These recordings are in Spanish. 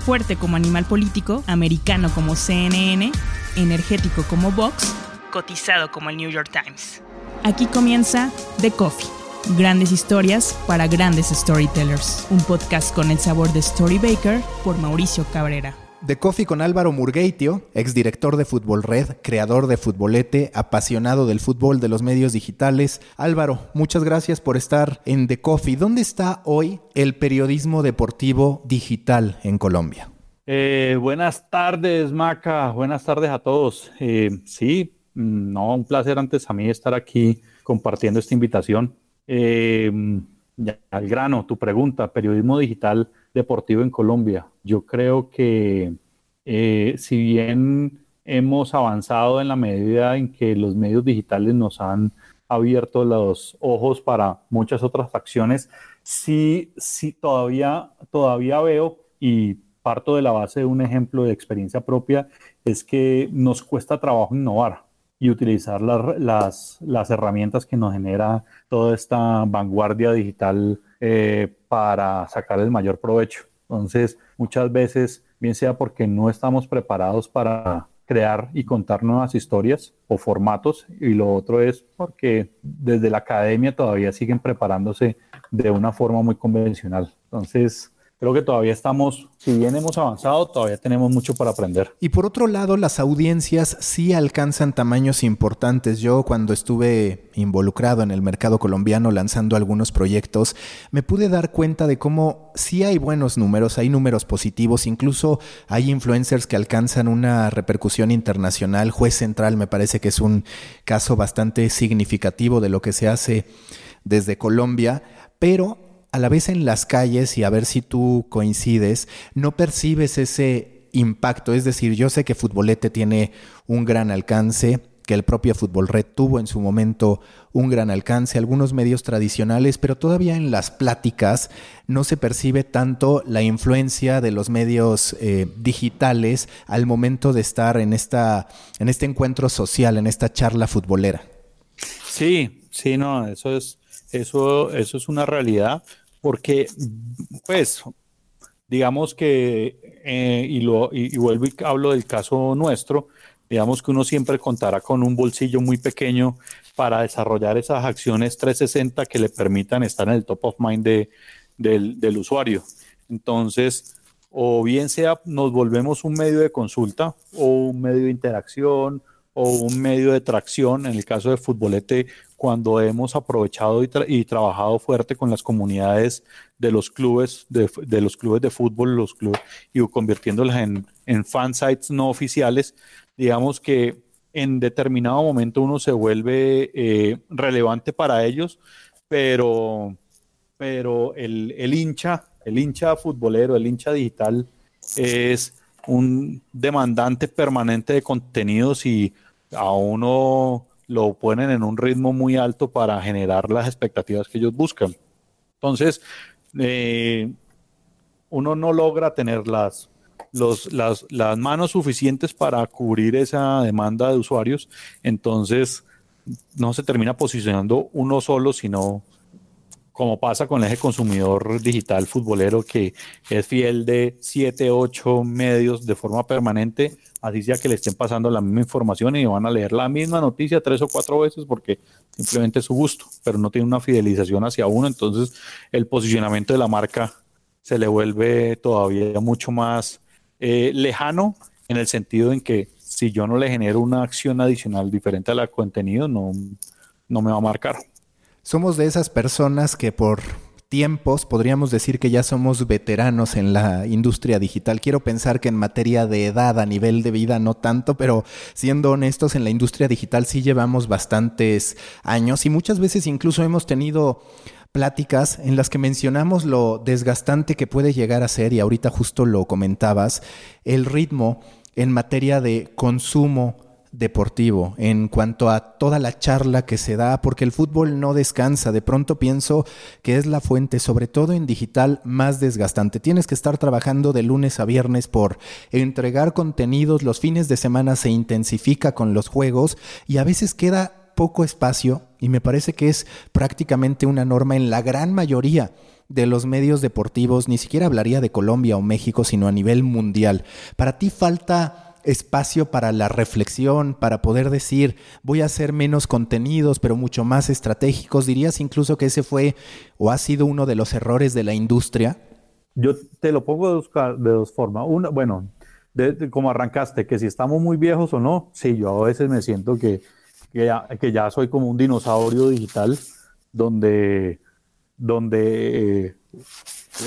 fuerte como animal político, americano como CNN, energético como Vox, cotizado como el New York Times. Aquí comienza The Coffee. Grandes historias para grandes storytellers. Un podcast con el sabor de Story Baker por Mauricio Cabrera. De Coffee con Álvaro Murgueitio, exdirector de Fútbol Red, creador de Futbolete, apasionado del fútbol, de los medios digitales. Álvaro, muchas gracias por estar en The Coffee. ¿Dónde está hoy el periodismo deportivo digital en Colombia? Eh, buenas tardes, Maca. Buenas tardes a todos. Eh, sí, mm, no, un placer antes a mí estar aquí compartiendo esta invitación. Eh, al grano, tu pregunta, periodismo digital deportivo en Colombia. Yo creo que eh, si bien hemos avanzado en la medida en que los medios digitales nos han abierto los ojos para muchas otras acciones, sí, sí todavía, todavía veo y parto de la base de un ejemplo de experiencia propia, es que nos cuesta trabajo innovar y utilizar las, las, herramientas que nos genera toda esta vanguardia digital eh, para sacar el mayor provecho. Entonces, muchas veces, bien sea porque no estamos preparados para crear y contar nuevas historias o formatos, y lo otro es porque desde la academia todavía siguen preparándose de una forma muy convencional. Entonces, creo que todavía estamos, si bien hemos avanzado, todavía tenemos mucho para aprender. Y por otro lado, las audiencias sí alcanzan tamaños importantes. Yo cuando estuve involucrado en el mercado colombiano lanzando algunos proyectos, me pude dar cuenta de cómo sí hay buenos números, hay números positivos, incluso hay influencers que alcanzan una repercusión internacional. Juez Central me parece que es un caso bastante significativo de lo que se hace desde Colombia, pero a la vez en las calles, y a ver si tú coincides, no percibes ese impacto. Es decir, yo sé que Futbolete tiene un gran alcance, que el propio Fútbol Red tuvo en su momento un gran alcance, algunos medios tradicionales, pero todavía en las pláticas no se percibe tanto la influencia de los medios eh, digitales al momento de estar en, esta, en este encuentro social, en esta charla futbolera. Sí, sí, no, eso es, eso, eso es una realidad porque, pues, digamos que, eh, y, lo, y, vuelvo y hablo del caso nuestro, digamos que uno siempre contará con un bolsillo muy pequeño para desarrollar esas acciones 360 que le permitan estar en el top of mind de, del, del usuario. Entonces, o bien sea nos volvemos un medio de consulta o un medio de interacción o un medio de tracción, en el caso de Futbolete, cuando hemos aprovechado y, trabajado fuerte con las comunidades de los clubes, de, los clubes de fútbol, los clubes, y convirtiéndolas en, en fan sites no oficiales, digamos que en determinado momento uno se vuelve eh, relevante para ellos, pero, pero el hincha, el hincha futbolero, el hincha digital es un demandante permanente de contenidos y a uno lo ponen en un ritmo muy alto para generar las expectativas que ellos buscan. Entonces, eh, uno no logra tener las, las, las manos suficientes para cubrir esa demanda de usuarios, entonces no se termina posicionando uno solo, sino como pasa con el eje consumidor digital futbolero que es fiel de 7, 8 medios de forma permanente, así sea que le estén pasando la misma información y van a leer la misma noticia tres o cuatro veces porque simplemente es su gusto, pero no tiene una fidelización hacia uno, entonces el posicionamiento de la marca se le vuelve todavía mucho más eh, lejano en el sentido en que si yo no le genero una acción adicional diferente a la contenido, no, no me va a marcar. Somos de esas personas que por tiempos podríamos decir que ya somos veteranos en la industria digital. Quiero pensar que en materia de edad, a nivel de vida, no tanto, pero siendo honestos, en la industria digital sí llevamos bastantes años y muchas veces incluso hemos tenido pláticas en las que mencionamos lo desgastante que puede llegar a ser, y ahorita justo lo comentabas, el ritmo en materia de consumo deportivo, en cuanto a toda la charla que se da, porque el fútbol no descansa. De pronto pienso que es la fuente, sobre todo en digital, más desgastante. Tienes que estar trabajando de lunes a viernes por entregar contenidos, los fines de semana se intensifica con los juegos y a veces queda poco espacio y me parece que es prácticamente una norma en la gran mayoría de los medios deportivos, ni siquiera hablaría de Colombia o México, sino a nivel mundial. Para ti falta espacio para la reflexión, para poder decir, voy a hacer menos contenidos, pero mucho más estratégicos. ¿Dirías incluso que ese fue o ha sido uno de los errores de la industria? Yo te lo pongo de dos, formas. Una, bueno, como arrancaste, que si estamos muy viejos o no, sí, yo a veces me siento que, que, ya, que ya soy como un dinosaurio digital donde donde eh,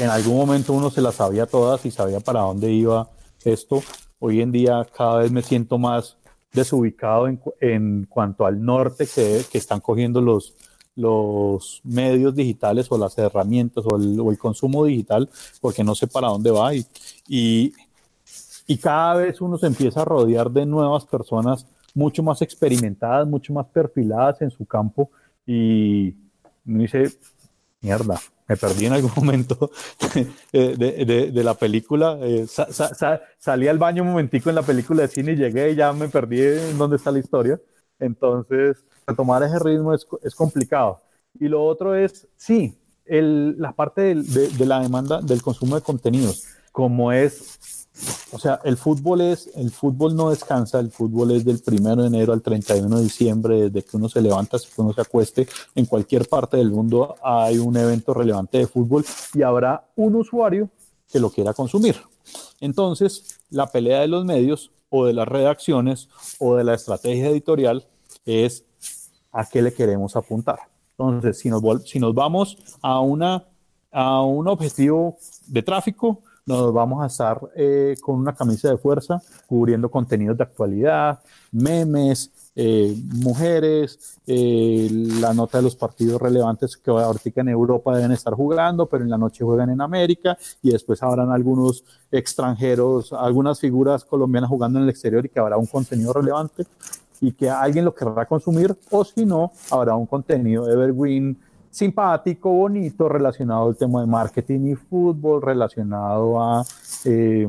en algún momento uno se las sabía todas y sabía para dónde iba esto. Hoy en día cada vez me siento más desubicado en, en cuanto al norte que, que, están cogiendo los, los medios digitales o las herramientas o el, o el, consumo digital, porque no sé para dónde va. Y, y, y cada vez uno se empieza a rodear de nuevas personas mucho más experimentadas, mucho más perfiladas en su campo. Y me dice, mierda, me perdí en algún momento de, la película. Eh, salí al baño un momentico en la película de cine y llegué y ya me perdí en dónde está la historia. Entonces, retomar ese ritmo es, es complicado. Y lo otro es, sí, el, la parte de la demanda del consumo de contenidos, como es o sea, el fútbol es, el fútbol no descansa, el fútbol es del 1 de enero al 31 de diciembre, desde que uno se levanta hasta que uno se acueste, en cualquier parte del mundo hay un evento relevante de fútbol y habrá un usuario que lo quiera consumir. Entonces, la pelea de los medios o de las redacciones o de la estrategia editorial es a qué le queremos apuntar. Entonces, si nos, si nos vamos a, una, a un objetivo de tráfico, nos vamos a estar eh, con una camisa de fuerza cubriendo contenidos de actualidad, memes, eh, mujeres, eh, la nota de los partidos relevantes que ahorita en Europa deben estar jugando, pero en la noche juegan en América y después habrán algunos extranjeros, algunas figuras colombianas jugando en el exterior y que habrá un contenido relevante y que alguien lo querrá consumir o si no, habrá un contenido evergreen simpático, bonito, relacionado al tema de marketing y fútbol, relacionado a, eh,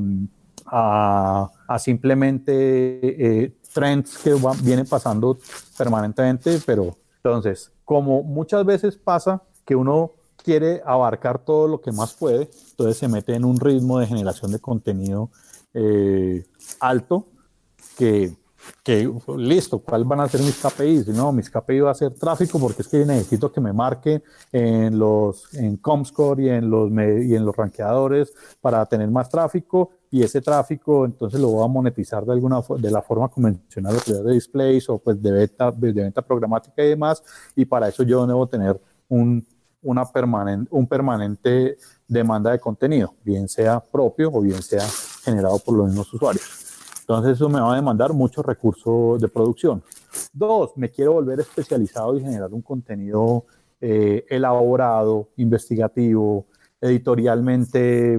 a, simplemente eh, trends que vienen pasando permanentemente, pero entonces, como muchas veces pasa que uno quiere abarcar todo lo que más puede, entonces se mete en un ritmo de generación de contenido eh, alto que que listo, ¿cuáles van a ser mis KPIs? No, mis KPIs va a ser tráfico porque es que necesito que me marque en los en Comscore y en los y en los rankeadores para tener más tráfico y ese tráfico entonces lo voy a monetizar de alguna de la forma convencional de displays o pues de venta de venta programática y demás y para eso yo debo tener un una permanente un permanente demanda de contenido, bien sea propio o bien sea generado por los mismos usuarios. Entonces eso me va a demandar muchos recursos de producción. Dos, me quiero volver especializado y generar un contenido eh, elaborado, investigativo, editorialmente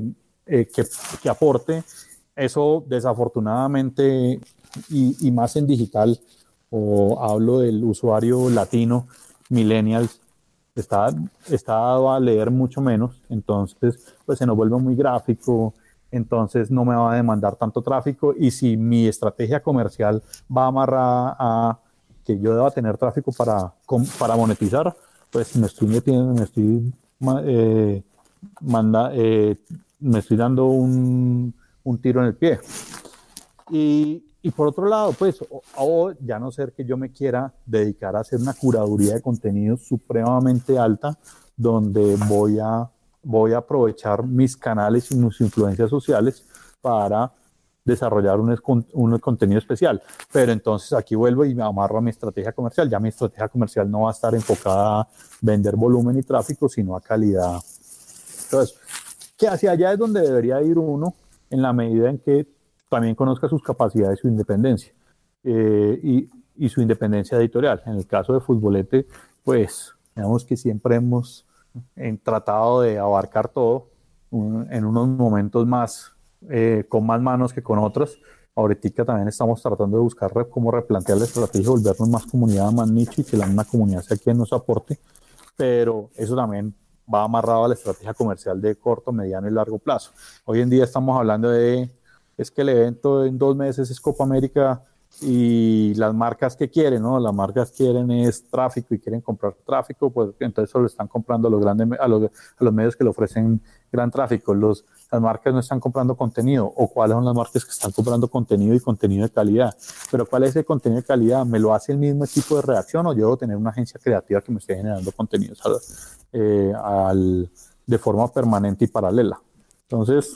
eh, que, que, aporte. Eso desafortunadamente y, y, más en digital, o hablo del usuario latino, millennials, está, está dado a leer mucho menos, entonces pues se nos vuelve muy gráfico, entonces no me va a demandar tanto tráfico y si mi estrategia comercial va amarrada a que yo deba tener tráfico para, para monetizar, pues me estoy metiendo, me estoy, eh, eh, me estoy dando un, tiro en el pie. Y, y por otro lado, pues, o, ya no ser que yo me quiera dedicar a hacer una curaduría de contenido supremamente alta, donde voy a voy a aprovechar mis canales y mis influencias sociales para desarrollar un, un, contenido especial. Pero entonces aquí vuelvo y me amarro a mi estrategia comercial. Ya mi estrategia comercial no va a estar enfocada a vender volumen y tráfico, sino a calidad. Entonces, que hacia allá es donde debería ir uno en la medida en que también conozca sus capacidades y su independencia. Eh, y, y su independencia editorial. En el caso de Futbolete, pues, digamos que siempre hemos en tratado de abarcar todo en unos momentos más, eh, con más manos que con otros. Ahorita también estamos tratando de buscar cómo replantear la estrategia, volvernos más comunidad, más nicho y que la misma comunidad sea quien nos aporte, pero eso también va amarrado a la estrategia comercial de corto, mediano y largo plazo. Hoy en día estamos hablando de, es que el evento en dos meses es Copa América y las marcas que quieren, ¿no? Las marcas quieren es tráfico y quieren comprar tráfico, pues entonces solo están comprando a los grandes, a los, medios que le ofrecen gran tráfico. Los, las marcas no están comprando contenido o cuáles son las marcas que están comprando contenido y contenido de calidad. Pero cuál es ese contenido de calidad? ¿Me lo hace el mismo equipo de redacción o yo debo tener una agencia creativa que me esté generando contenidos eh, al, de forma permanente y paralela? Entonces,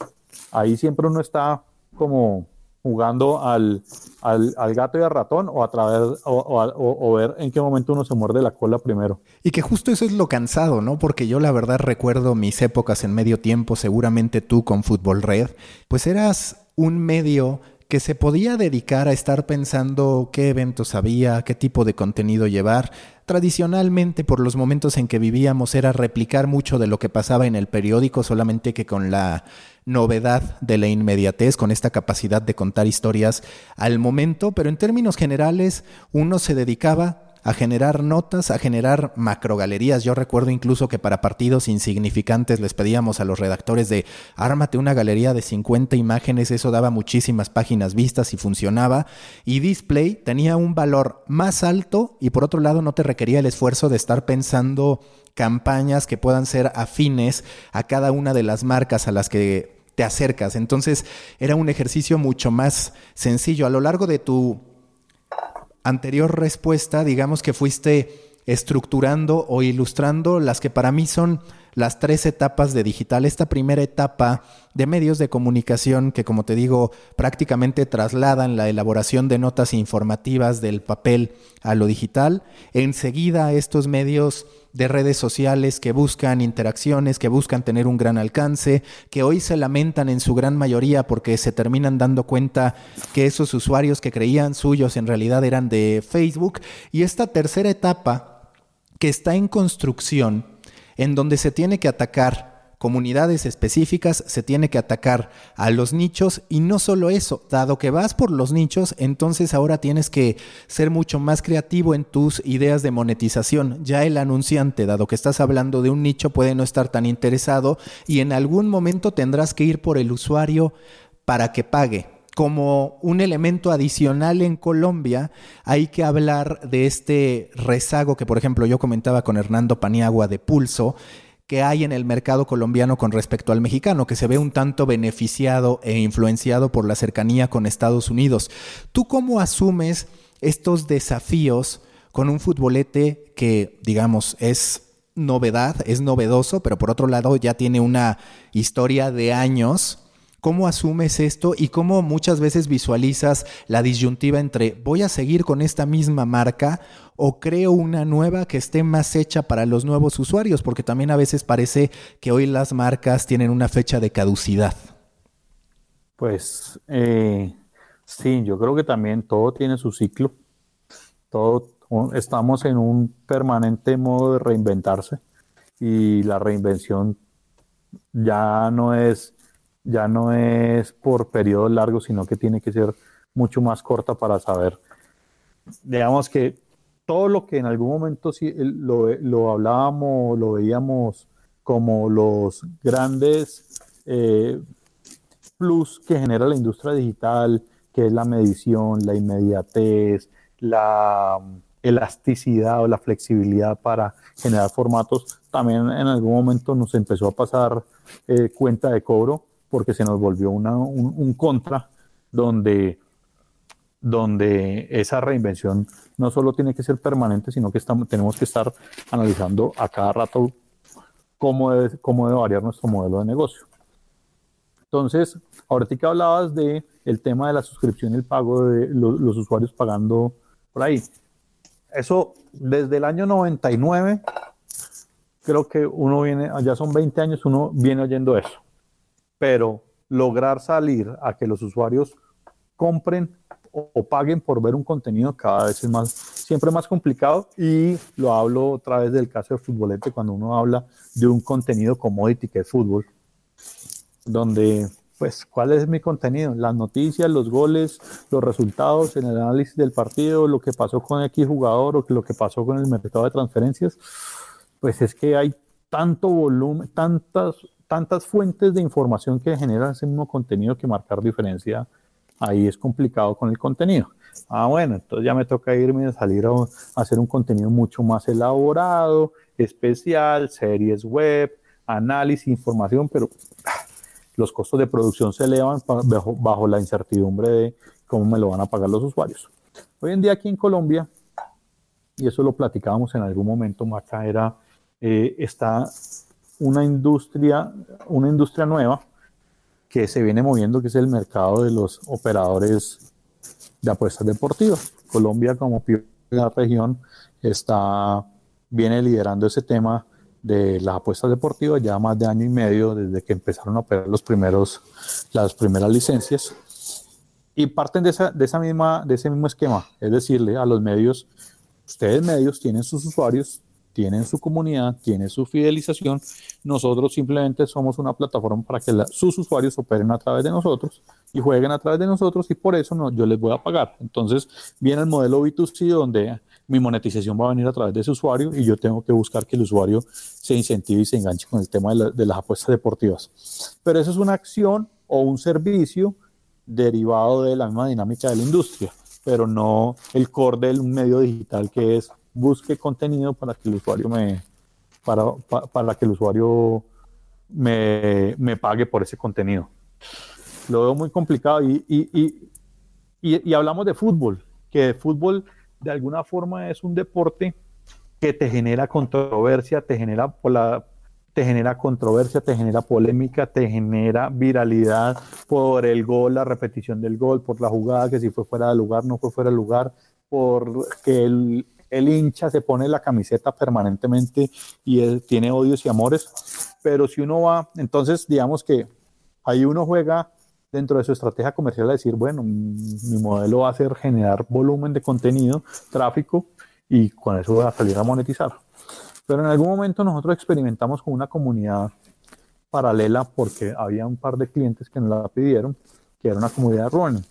ahí siempre uno está como jugando al, al, al, gato y al ratón o a través o, o, o, ver en qué momento uno se muerde la cola primero. Y que justo eso es lo cansado, ¿no? Porque yo la verdad recuerdo mis épocas en medio tiempo, seguramente tú con Fútbol Red, pues eras un medio que se podía dedicar a estar pensando qué eventos había, qué tipo de contenido llevar. Tradicionalmente, por los momentos en que vivíamos, era replicar mucho de lo que pasaba en el periódico, solamente que con la novedad de la inmediatez, con esta capacidad de contar historias al momento, pero en términos generales uno se dedicaba a generar notas, a generar macrogalerías. Yo recuerdo incluso que para partidos insignificantes les pedíamos a los redactores de ármate una galería de 50 imágenes, eso daba muchísimas páginas vistas y funcionaba. Y Display tenía un valor más alto y por otro lado no te requería el esfuerzo de estar pensando campañas que puedan ser afines a cada una de las marcas a las que te acercas. Entonces era un ejercicio mucho más sencillo. A lo largo de tu anterior respuesta, digamos que fuiste estructurando o ilustrando las que para mí son las tres etapas de digital. Esta primera etapa de medios de comunicación que, como te digo, prácticamente trasladan la elaboración de notas informativas del papel a lo digital. Enseguida estos medios de redes sociales que buscan interacciones, que buscan tener un gran alcance, que hoy se lamentan en su gran mayoría porque se terminan dando cuenta que esos usuarios que creían suyos en realidad eran de Facebook. Y esta tercera etapa que está en construcción, en donde se tiene que atacar comunidades específicas, se tiene que atacar a los nichos y no solo eso, dado que vas por los nichos, entonces ahora tienes que ser mucho más creativo en tus ideas de monetización. Ya el anunciante, dado que estás hablando de un nicho, puede no estar tan interesado y en algún momento tendrás que ir por el usuario para que pague como un elemento adicional en Colombia, hay que hablar de este rezago que, por ejemplo, yo comentaba con Hernando Paniagua de Pulso, que hay en el mercado colombiano con respecto al mexicano, que se ve un tanto beneficiado e influenciado por la cercanía con Estados Unidos. ¿Tú cómo asumes estos desafíos con un futbolete que, digamos, es novedad, es novedoso, pero por otro lado ya tiene una historia de años? ¿Cómo asumes esto y cómo muchas veces visualizas la disyuntiva entre voy a seguir con esta misma marca o creo una nueva que esté más hecha para los nuevos usuarios? Porque también a veces parece que hoy las marcas tienen una fecha de caducidad. Pues eh, sí, yo creo que también todo tiene su ciclo. Todo, estamos en un permanente modo de reinventarse y la reinvención ya no es ya no es por periodos largos, sino que tiene que ser mucho más corta para saber. Digamos que todo lo que en algún momento sí, lo, lo hablábamos, lo veíamos como los grandes eh, plus que genera la industria digital, que es la medición, la inmediatez, la elasticidad o la flexibilidad para generar formatos, también en algún momento nos empezó a pasar eh, cuenta de cobro porque se nos volvió un, contra donde, donde esa reinvención no solo tiene que ser permanente, sino que estamos, tenemos que estar analizando a cada rato cómo debe, cómo debe variar nuestro modelo de negocio. Entonces, ahorita que hablabas de el tema de la suscripción y el pago de los usuarios pagando por ahí. Eso desde el año 99, creo que uno viene, ya son 20 años, uno viene oyendo eso pero lograr salir a que los usuarios compren o, paguen por ver un contenido cada vez es más, siempre más complicado. Y lo hablo otra vez del caso de Futbolete cuando uno habla de un contenido commodity que es fútbol, donde pues cuál es mi contenido, las noticias, los goles, los resultados, el análisis del partido, lo que pasó con X jugador o lo que pasó con el mercado de transferencias, pues es que hay tanto volumen, tantas tantas fuentes de información que generan ese mismo contenido que marcar diferencia ahí es complicado con el contenido. Ah, bueno, entonces ya me toca irme a salir a, hacer un contenido mucho más elaborado, especial, series web, análisis, información, pero los costos de producción se elevan bajo, bajo, la incertidumbre de cómo me lo van a pagar los usuarios. Hoy en día aquí en Colombia, y eso lo platicábamos en algún momento, Maca, era, eh, está una industria, una industria nueva que se viene moviendo, que es el mercado de los operadores de apuestas deportivas. Colombia, como la región, está, viene liderando ese tema de las apuestas deportivas ya más de año y medio desde que empezaron a operar los primeros, las primeras licencias y parten de, esa, de, esa misma, de ese mismo esquema, es decirle a los medios, ustedes medios tienen sus usuarios, tienen su comunidad, tienen su fidelización. Nosotros simplemente somos una plataforma para que sus usuarios operen a través de nosotros y jueguen a través de nosotros y por eso no, yo les voy a pagar. Entonces viene el modelo B2C donde mi monetización va a venir a través de ese usuario y yo tengo que buscar que el usuario se incentive y se enganche con el tema de, de las apuestas deportivas. Pero eso es una acción o un servicio derivado de la misma dinámica de la industria, pero no el core del medio digital que es busque contenido para que el usuario me, para, para, que el usuario me, me, pague por ese contenido. Lo veo muy complicado y, y, y, y, hablamos de fútbol, que fútbol de alguna forma es un deporte que te genera controversia, te genera, la te genera controversia, te genera polémica, te genera viralidad por el gol, la repetición del gol, por la jugada, que si fue fuera de lugar, no fue fuera de lugar, por que el, el hincha se pone la camiseta permanentemente y tiene odios y amores, pero si uno va, entonces digamos que ahí uno juega dentro de su estrategia comercial a decir, bueno, mi modelo va a ser generar volumen de contenido, tráfico, y con eso va a salir a monetizar. Pero en algún momento nosotros experimentamos con una comunidad paralela porque había un par de clientes que nos la pidieron, que era una comunidad running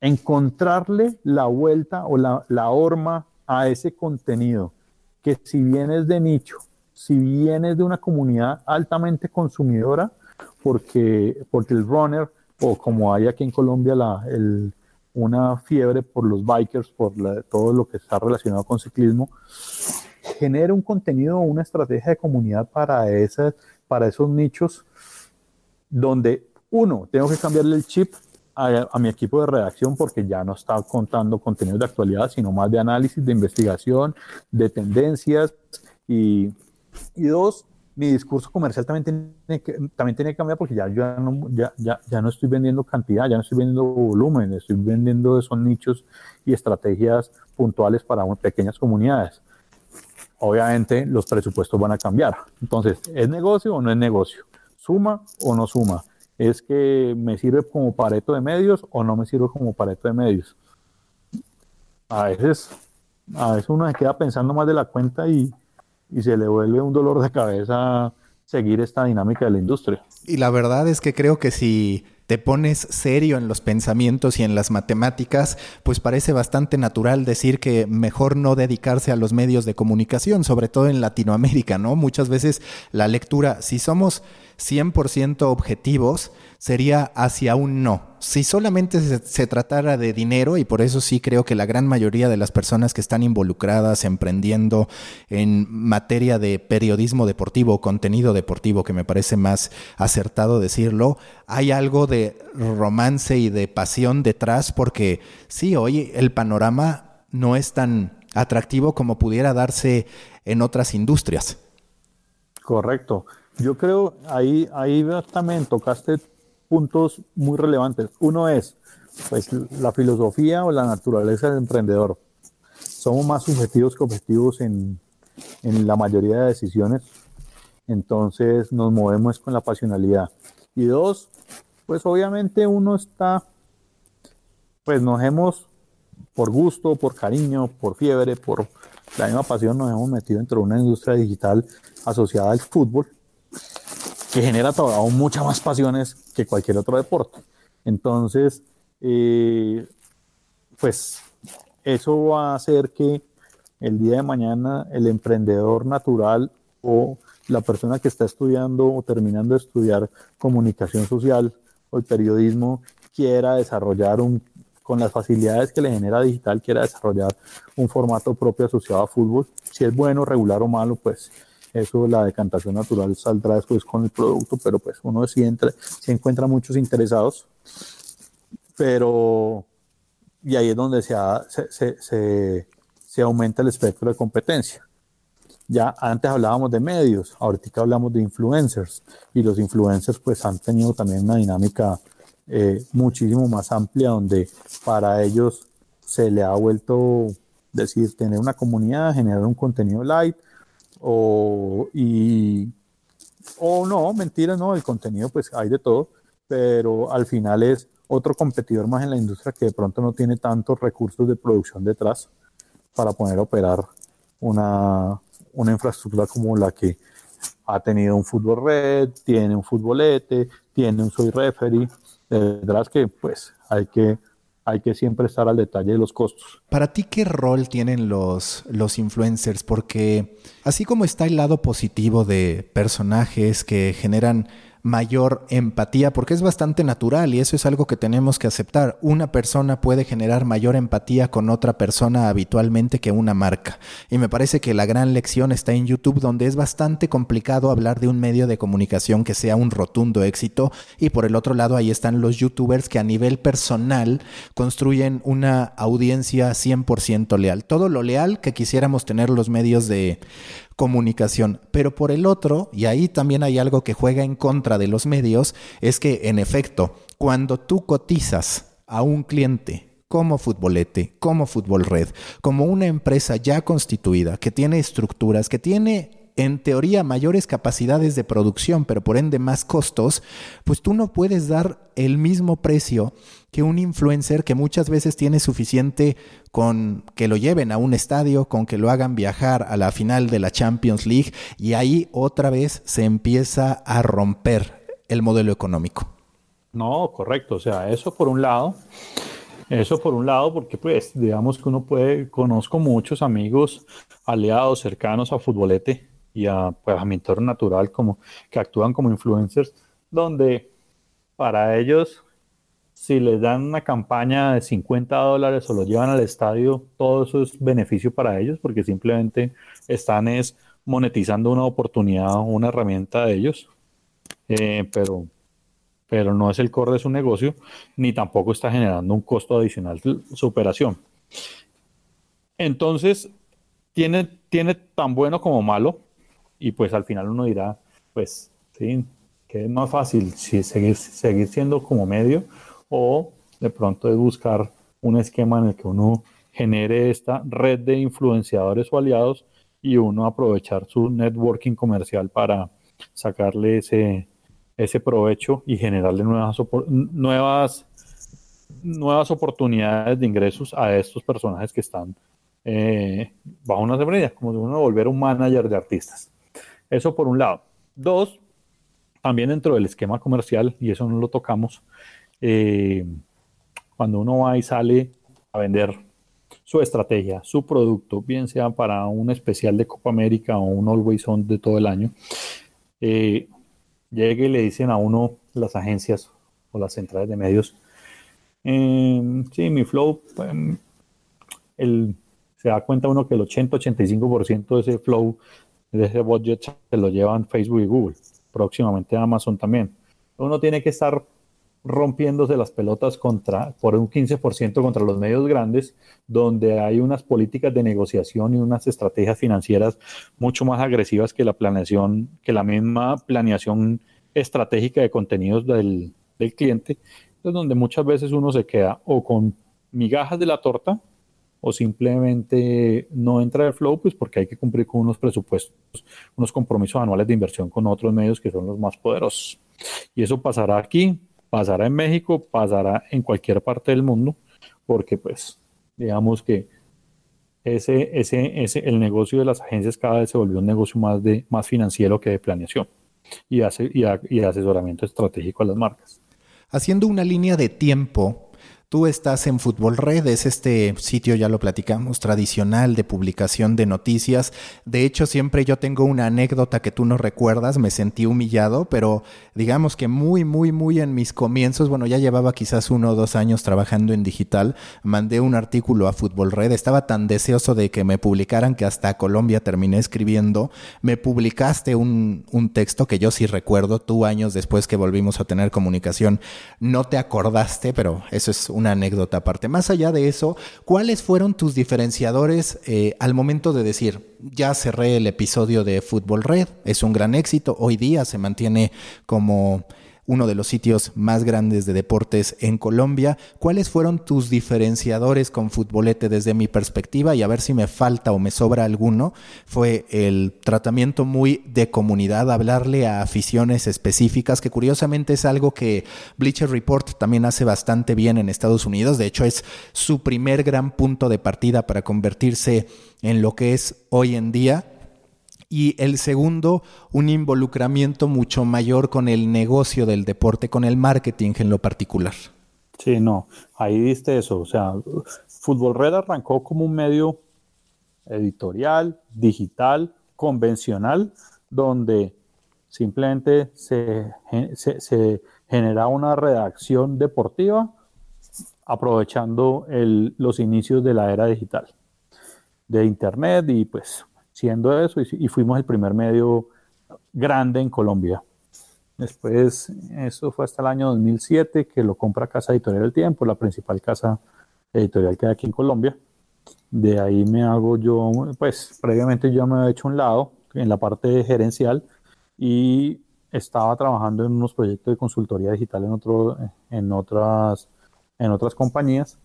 encontrarle la vuelta o la, la horma a ese contenido, que si bien es de nicho, si bien es de una comunidad altamente consumidora, porque, porque el runner, o como hay aquí en Colombia la, el, una fiebre por los bikers, por todo lo que está relacionado con ciclismo, genera un contenido o una estrategia de comunidad para, esas, para esos nichos donde, uno, tengo que cambiarle el chip a, mi equipo de redacción porque ya no está contando contenidos de actualidad, sino más de análisis, de investigación, de tendencias. Y, y dos, mi discurso comercial también tiene que, también tiene que cambiar porque ya, ya, no, ya, ya, ya no estoy vendiendo cantidad, ya no estoy vendiendo volumen, estoy vendiendo esos nichos y estrategias puntuales para pequeñas comunidades. Obviamente los presupuestos van a cambiar. Entonces, ¿es negocio o no es negocio? ¿Suma o no suma? Es que me sirve como pareto de medios o no me sirve como pareto de medios. A veces, a veces uno se queda pensando más de la cuenta y, y se le vuelve un dolor de cabeza seguir esta dinámica de la industria. Y la verdad es que creo que si te pones serio en los pensamientos y en las matemáticas, pues parece bastante natural decir que mejor no dedicarse a los medios de comunicación, sobre todo en Latinoamérica, ¿no? Muchas veces la lectura, si somos 100% objetivos, sería hacia un no. Si solamente se, tratara de dinero, y por eso sí creo que la gran mayoría de las personas que están involucradas, emprendiendo en materia de periodismo deportivo contenido deportivo, que me parece más acertado decirlo, hay algo de romance y de pasión detrás, porque sí, hoy el panorama no es tan atractivo como pudiera darse en otras industrias. Correcto. Yo creo, ahí, ahí también tocaste puntos muy relevantes. Uno es, pues, la filosofía o la naturaleza del emprendedor. Somos más subjetivos que objetivos en, en la mayoría de decisiones. Entonces nos movemos con la pasionalidad. Y dos, pues obviamente uno está, pues nos hemos, por gusto, por cariño, por fiebre, por la misma pasión, nos hemos metido dentro de una industria digital asociada al fútbol que genera todavía muchas más pasiones que cualquier otro deporte. Entonces, eh, pues eso va a hacer que el día de mañana el emprendedor natural o la persona que está estudiando o terminando de estudiar comunicación social o el periodismo quiera desarrollar un, con las facilidades que le genera digital, quiera desarrollar un formato propio asociado a fútbol. Si es bueno, regular o malo, pues eso la decantación natural saldrá después con el producto, pero pues uno sí, entra, sí encuentra muchos interesados, pero y ahí es donde se, se, se, aumenta el espectro de competencia. Ya antes hablábamos de medios, ahorita hablamos de influencers y los influencers pues han tenido también una dinámica eh, muchísimo más amplia donde para ellos se le ha vuelto decir tener una comunidad, generar un contenido light o, y, o no, mentira, no, el contenido pues hay de todo, pero al final es otro competidor más en la industria que de pronto no tiene tantos recursos de producción detrás para poder operar una, una infraestructura como la que ha tenido un fútbol red, tiene un futbolete, tiene un soy referee, detrás que pues hay que hay que siempre estar al detalle de los costos. Para ti, ¿qué rol tienen los, los influencers? Porque así como está el lado positivo de personajes que generan mayor empatía, porque es bastante natural y eso es algo que tenemos que aceptar. Una persona puede generar mayor empatía con otra persona habitualmente que una marca. Y me parece que la gran lección está en YouTube, donde es bastante complicado hablar de un medio de comunicación que sea un rotundo éxito. Y por el otro lado, ahí están los youtubers que a nivel personal construyen una audiencia 100% leal. Todo lo leal que quisiéramos tener los medios de comunicación. Pero por el otro, y ahí también hay algo que juega en contra de los medios, es que en efecto, cuando tú cotizas a un cliente como Futbolete, como Fútbol Red, como una empresa ya constituida, que tiene estructuras, que tiene en teoría mayores capacidades de producción, pero por ende más costos, pues tú no puedes dar el mismo precio que un influencer que muchas veces tiene suficiente con que lo lleven a un estadio, con que lo hagan viajar a la final de la Champions League y ahí otra vez se empieza a romper el modelo económico. No, correcto, o sea, eso por un lado. Eso por un lado, porque pues digamos que uno puede, conozco muchos amigos, aliados cercanos a Futbolete, y a, pues, a mi entorno natural como, que actúan como influencers, donde para ellos, si les dan una campaña de 50 dólares o lo llevan al estadio, todo eso es beneficio para ellos porque simplemente están es monetizando una oportunidad o una herramienta de ellos, eh, pero, pero no es el core de su negocio, ni tampoco está generando un costo adicional su operación. Entonces, tiene, tiene tan bueno como malo, y pues al final uno dirá, pues sí, que es más fácil si seguir, seguir siendo como medio o de pronto es buscar un esquema en el que uno genere esta red de influenciadores o aliados y uno aprovechar su networking comercial para sacarle ese, ese provecho y generarle nuevas, nuevas, nuevas oportunidades de ingresos a estos personajes que están eh, bajo una sombrilla, como si uno volver un manager de artistas. Eso por un lado. Dos, también dentro del esquema comercial, y eso no lo tocamos, eh, cuando uno va y sale a vender su estrategia, su producto, bien sea para un especial de Copa América o un Always On de todo el año, eh, llegue y le dicen a uno las agencias o las centrales de medios, eh, sí, mi flow, em, se da cuenta uno que el 80-85% de ese flow de ese budget se lo llevan Facebook y Google, próximamente Amazon también. Uno tiene que estar rompiéndose las pelotas contra, por un 15% contra los medios grandes, donde hay unas políticas de negociación y unas estrategias financieras mucho más agresivas que la planeación, que la misma planeación estratégica de contenidos del, del cliente, es donde muchas veces uno se queda o con migajas de la torta o simplemente no entra el flow, pues porque hay que cumplir con unos presupuestos, unos compromisos anuales de inversión con otros medios que son los más poderosos. Y eso pasará aquí, pasará en México, pasará en cualquier parte del mundo, porque pues digamos que ese, ese, ese, el negocio de las agencias cada vez se volvió un negocio más, de, más financiero que de planeación y, hace, y, y asesoramiento estratégico a las marcas. Haciendo una línea de tiempo Tú estás en Fútbol Red, es este sitio, ya lo platicamos, tradicional de publicación de noticias. De hecho, siempre yo tengo una anécdota que tú no recuerdas, me sentí humillado, pero digamos que muy, muy, muy en mis comienzos, bueno, ya llevaba quizás uno o dos años trabajando en digital, mandé un artículo a Fútbol Red, estaba tan deseoso de que me publicaran que hasta Colombia terminé escribiendo, me publicaste un, un texto que yo sí recuerdo, tú años después que volvimos a tener comunicación, no te acordaste, pero eso es una anécdota aparte. Más allá de eso, ¿cuáles fueron tus diferenciadores eh, al momento de decir, ya cerré el episodio de Fútbol Red, es un gran éxito, hoy día se mantiene como uno de los sitios más grandes de deportes en Colombia. ¿Cuáles fueron tus diferenciadores con Futbolete desde mi perspectiva? Y a ver si me falta o me sobra alguno. Fue el tratamiento muy de comunidad, hablarle a aficiones específicas, que curiosamente es algo que Bleacher Report también hace bastante bien en Estados Unidos. De hecho, es su primer gran punto de partida para convertirse en lo que es hoy en día y el segundo, un involucramiento mucho mayor con el negocio del deporte, con el marketing en lo particular. Sí, no, ahí viste eso. O sea, Fútbol Red arrancó como un medio editorial, digital, convencional, donde simplemente se, se, generaba una redacción deportiva aprovechando los inicios de la era digital, de Internet y pues siendo eso y, fuimos el primer medio grande en Colombia. Después, eso fue hasta el año 2007 que lo compra Casa Editorial del Tiempo, la principal casa editorial que hay aquí en Colombia. De ahí me hago yo, pues previamente yo me había hecho un lado en la parte gerencial y estaba trabajando en unos proyectos de consultoría digital en, otro, en, otras, en otras compañías.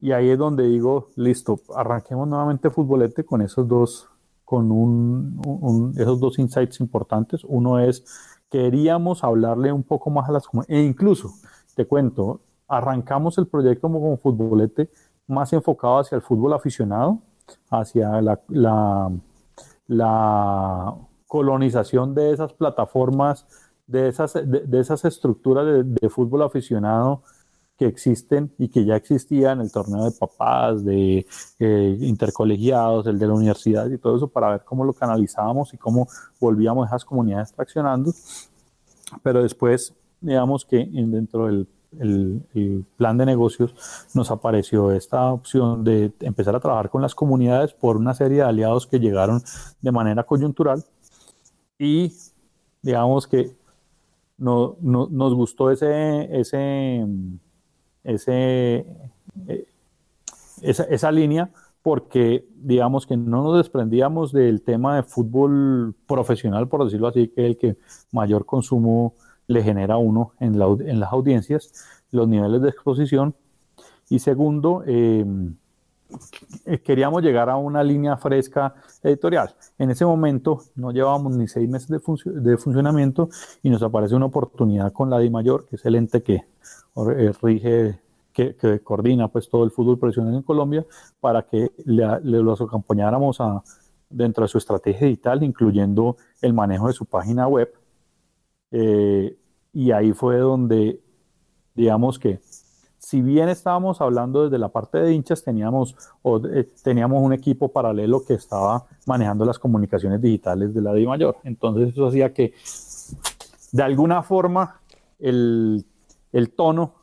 Y ahí es donde digo, listo, arranquemos nuevamente futbolete con esos dos con un, esos dos insights importantes. Uno es, queríamos hablarle un poco más a las e incluso, te cuento, arrancamos el proyecto como, futbolete más enfocado hacia el fútbol aficionado, hacia la, colonización de esas plataformas, de esas, estructuras de fútbol aficionado que existen y que ya existían, el torneo de papás, de eh, intercolegiados, el de la universidad y todo eso, para ver cómo lo canalizábamos y cómo volvíamos esas comunidades traccionando. Pero después, digamos que dentro del el, plan de negocios nos apareció esta opción de empezar a trabajar con las comunidades por una serie de aliados que llegaron de manera coyuntural y digamos que no, no, nos gustó ese, ese ese, eh, esa, esa línea porque digamos que no nos desprendíamos del tema de fútbol profesional, por decirlo así, que es el que mayor consumo le genera a uno en, en, las audiencias, los niveles de exposición. Y segundo, em, queríamos llegar a una línea fresca editorial. En ese momento no llevábamos ni seis meses de, funcionamiento y nos aparece una oportunidad con la DIMAYOR, que es el ente que eh, rige, que, coordina pues todo el fútbol profesional en Colombia, para que le, los acompañáramos dentro de su estrategia digital, incluyendo el manejo de su página web. Eh, y ahí fue donde, digamos que, si bien estábamos hablando desde la parte de hinchas, teníamos, o, eh, teníamos un equipo paralelo que estaba manejando las comunicaciones digitales de la DI Mayor. Entonces eso hacía que, de alguna forma, el el tono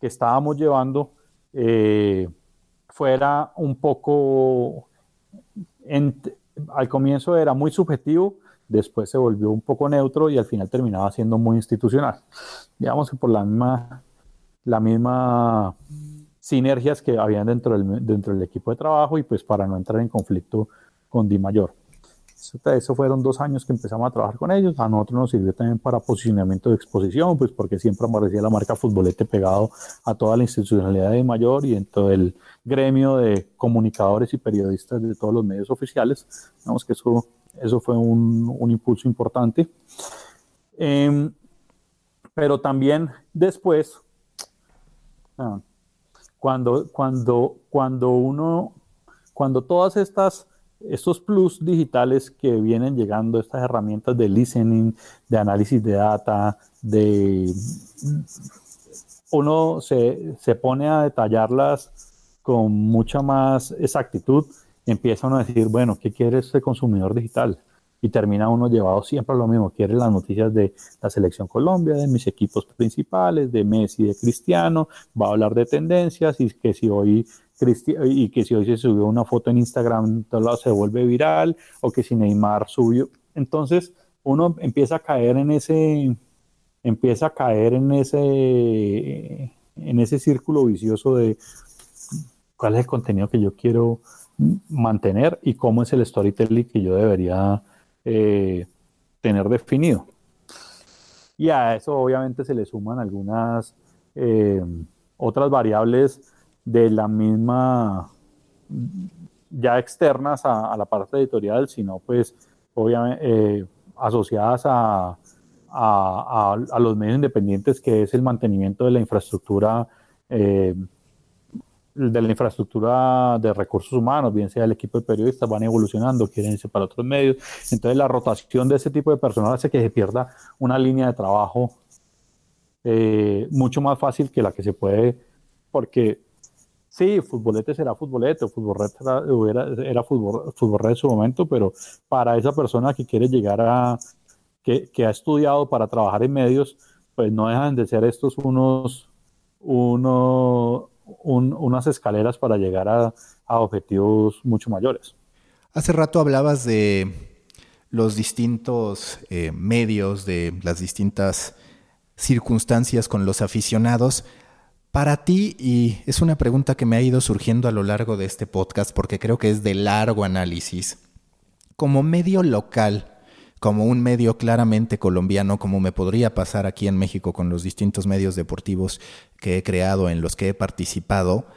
que estábamos llevando eh, fuera un poco, al comienzo era muy subjetivo, después se volvió un poco neutro y al final terminaba siendo muy institucional. Digamos que por la misma, la misma sinergias que habían dentro del, dentro del equipo de trabajo y pues para no entrar en conflicto con Di Mayor. Eso, fueron dos años que empezamos a trabajar con ellos. A nosotros nos sirvió también para posicionamiento de exposición, pues porque siempre aparecía la marca Futbolete pegado a toda la institucionalidad de mayor y en todo el gremio de comunicadores y periodistas de todos los medios oficiales. Digamos que eso, eso fue un, un impulso importante. Em, pero también después, ah, cuando, cuando, cuando uno, cuando todas estas estos plus digitales que vienen llegando, estas herramientas de listening, de análisis de data, de uno se, se pone a detallarlas con mucha más exactitud, empieza uno a decir, bueno, ¿qué quiere este consumidor digital? Y termina uno llevado siempre a lo mismo. Quiere las noticias de la selección Colombia, de mis equipos principales, de Messi, de Cristiano, va a hablar de tendencias y que si hoy y que si hoy se subió una foto en Instagram, todo se vuelve viral, o que si Neymar subió. Entonces, uno empieza a caer en ese, empieza a caer en ese, en ese círculo vicioso de cuál es el contenido que yo quiero mantener y cómo es el storytelling que yo debería eh, tener definido. Y a eso obviamente se le suman algunas eh, otras variables de la misma, ya externas a, la parte editorial, sino pues obviamente eh, asociadas a, a, los medios independientes, que es el mantenimiento de la infraestructura de la infraestructura de recursos humanos, bien sea el equipo de periodistas, van evolucionando, quieren irse para otros medios. Entonces la rotación de ese tipo de personal hace que se pierda una línea de trabajo eh, mucho más fácil que la que se puede, porque sí, futbolete será futbolete, futbolete era, era, fútbol, en su momento, pero para esa persona que quiere llegar a, que, que ha estudiado para trabajar en medios, pues no dejan de ser estos unos, unos unas escaleras para llegar a, objetivos mucho mayores. Hace rato hablabas de los distintos eh, medios, de las distintas circunstancias con los aficionados. Para ti, y es una pregunta que me ha ido surgiendo a lo largo de este podcast porque creo que es de largo análisis, como medio local, como un medio claramente colombiano, como me podría pasar aquí en México con los distintos medios deportivos que he creado, en los que he participado,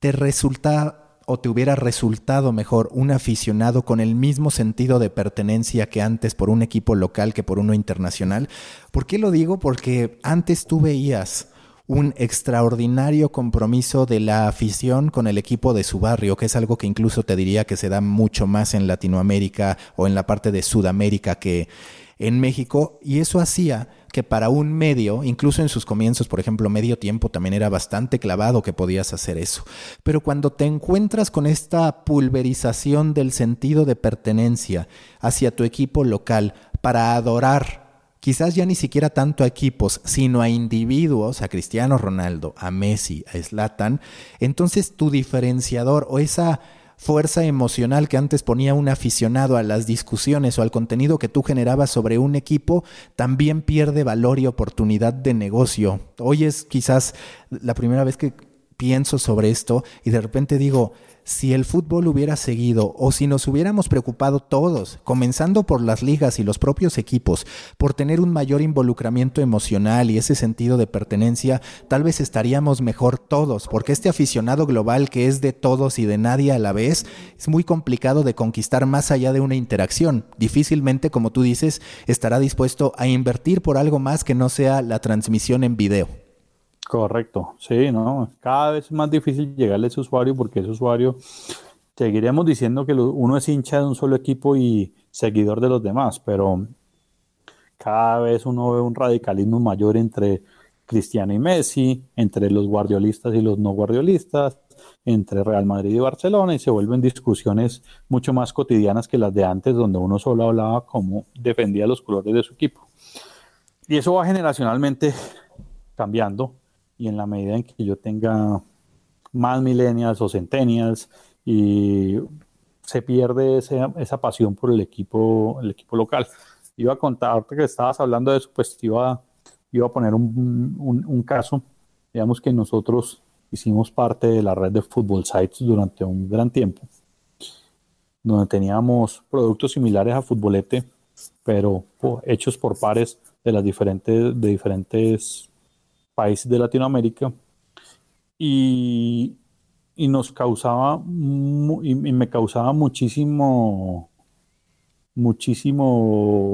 te resulta o te hubiera resultado mejor un aficionado con el mismo sentido de pertenencia que antes por un equipo local que por uno internacional. ¿Por qué lo digo? Porque antes tú veías un extraordinario compromiso de la afición con el equipo de su barrio, que es algo que incluso te diría que se da mucho más en Latinoamérica o en la parte de Sudamérica que en México, y eso hacía que para un medio, incluso en sus comienzos, por ejemplo, medio tiempo también era bastante clavado que podías hacer eso. Pero cuando te encuentras con esta pulverización del sentido de pertenencia hacia tu equipo local para adorar quizás ya ni siquiera tanto a equipos, sino a individuos, a Cristiano Ronaldo, a Messi, a Slatan, entonces tu diferenciador o esa fuerza emocional que antes ponía un aficionado a las discusiones o al contenido que tú generabas sobre un equipo, también pierde valor y oportunidad de negocio. Hoy es quizás la primera vez que pienso sobre esto y de repente digo, si el fútbol hubiera seguido o si nos hubiéramos preocupado todos, comenzando por las ligas y los propios equipos, por tener un mayor involucramiento emocional y ese sentido de pertenencia, tal vez estaríamos mejor todos, porque este aficionado global que es de todos y de nadie a la vez, es muy complicado de conquistar más allá de una interacción. Difícilmente, como tú dices, estará dispuesto a invertir por algo más que no sea la transmisión en video. Correcto, sí, ¿no? Cada vez es más difícil llegarle a ese usuario porque ese usuario, seguiremos diciendo que uno es hincha de un solo equipo y seguidor de los demás, pero cada vez uno ve un radicalismo mayor entre Cristiano y Messi, entre los guardiolistas y los no guardiolistas, entre Real Madrid y Barcelona, y se vuelven discusiones mucho más cotidianas que las de antes, donde uno solo hablaba cómo defendía los colores de su equipo. Y eso va generacionalmente cambiando y en la medida en que yo tenga más millennials o centennials y se pierde esa, pasión por el equipo, el equipo local. Iba a contarte que estabas hablando de eso, pues iba, iba a poner un, caso. Digamos que nosotros hicimos parte de la red de Football Sites durante un gran tiempo, donde teníamos productos similares a Futbolete, pero hechos por pares de las diferentes, de diferentes países de Latinoamérica y, nos causaba y, me causaba muchísimo muchísimo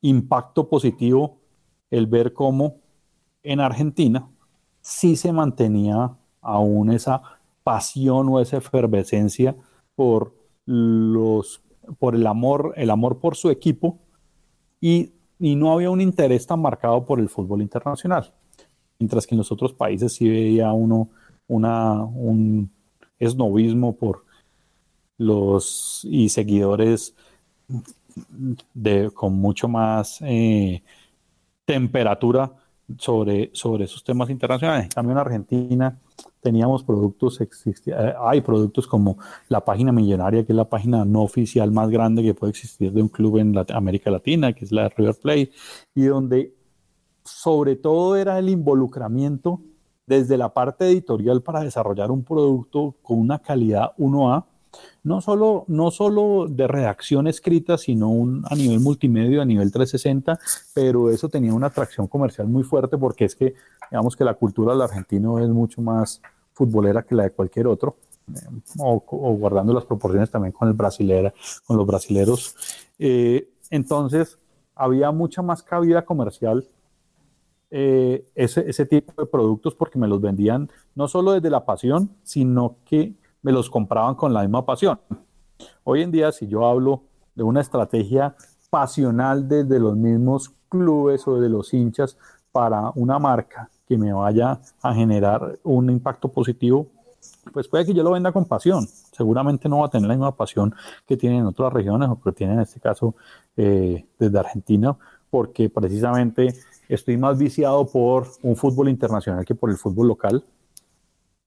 impacto positivo el ver cómo en Argentina sí se mantenía aún esa pasión o esa efervescencia por los por el amor el amor por su equipo y, y no había un interés tan marcado por el fútbol internacional mientras que en los otros países sí veía uno una, un esnovismo por los y seguidores de, con mucho más eh, temperatura sobre, sobre esos temas internacionales. También en Argentina teníamos productos, eh, hay productos como la página millonaria, que es la página no oficial más grande que puede existir de un club en América Latina, que es la River Plate, y donde sobre todo era el involucramiento desde la parte editorial para desarrollar un producto con una calidad 1A, no solo, no solo de redacción escrita, sino un, a nivel multimedia, a nivel 360, pero eso tenía una atracción comercial muy fuerte porque es que, digamos que la cultura del argentino es mucho más futbolera que la de cualquier otro, eh, o, guardando las proporciones también con el brasilera, con los brasileros. Eh, entonces, había mucha más cabida comercial eh, ese, tipo de productos porque me los vendían no solo desde la pasión, sino que me los compraban con la misma pasión. Hoy en día, si yo hablo de una estrategia pasional desde los mismos clubes o de los hinchas para una marca que me vaya a generar un impacto positivo, pues puede que yo lo venda con pasión. Seguramente no va a tener la misma pasión que tienen en otras regiones o que tiene en este caso eh, desde Argentina, porque precisamente estoy más viciado por un fútbol internacional que por el fútbol local.